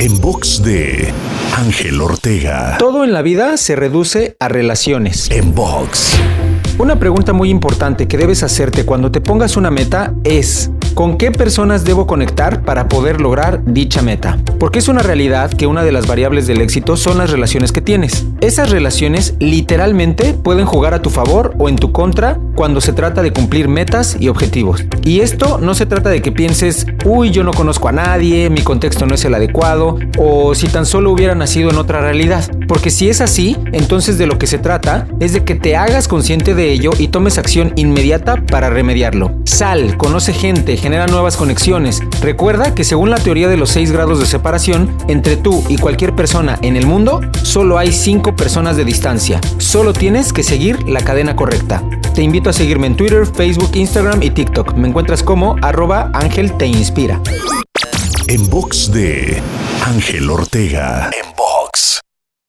En box de Ángel Ortega. Todo en la vida se reduce a relaciones. En box. Una pregunta muy importante que debes hacerte cuando te pongas una meta es, ¿con qué personas debo conectar para poder lograr dicha meta? Porque es una realidad que una de las variables del éxito son las relaciones que tienes. Esas relaciones literalmente pueden jugar a tu favor o en tu contra cuando se trata de cumplir metas y objetivos. Y esto no se trata de que pienses, uy, yo no conozco a nadie, mi contexto no es el adecuado, o si tan solo hubiera nacido en otra realidad. Porque si es así, entonces de lo que se trata es de que te hagas consciente de ello y tomes acción inmediata para remediarlo. Sal, conoce gente, genera nuevas conexiones. Recuerda que según la teoría de los 6 grados de separación, entre tú y cualquier persona en el mundo, solo hay 5 personas de distancia. Solo tienes que seguir la cadena correcta. Te invito a seguirme en Twitter, Facebook, Instagram y TikTok. Me encuentras como arroba Ángel Te Inspira. En box de Ángel Ortega. En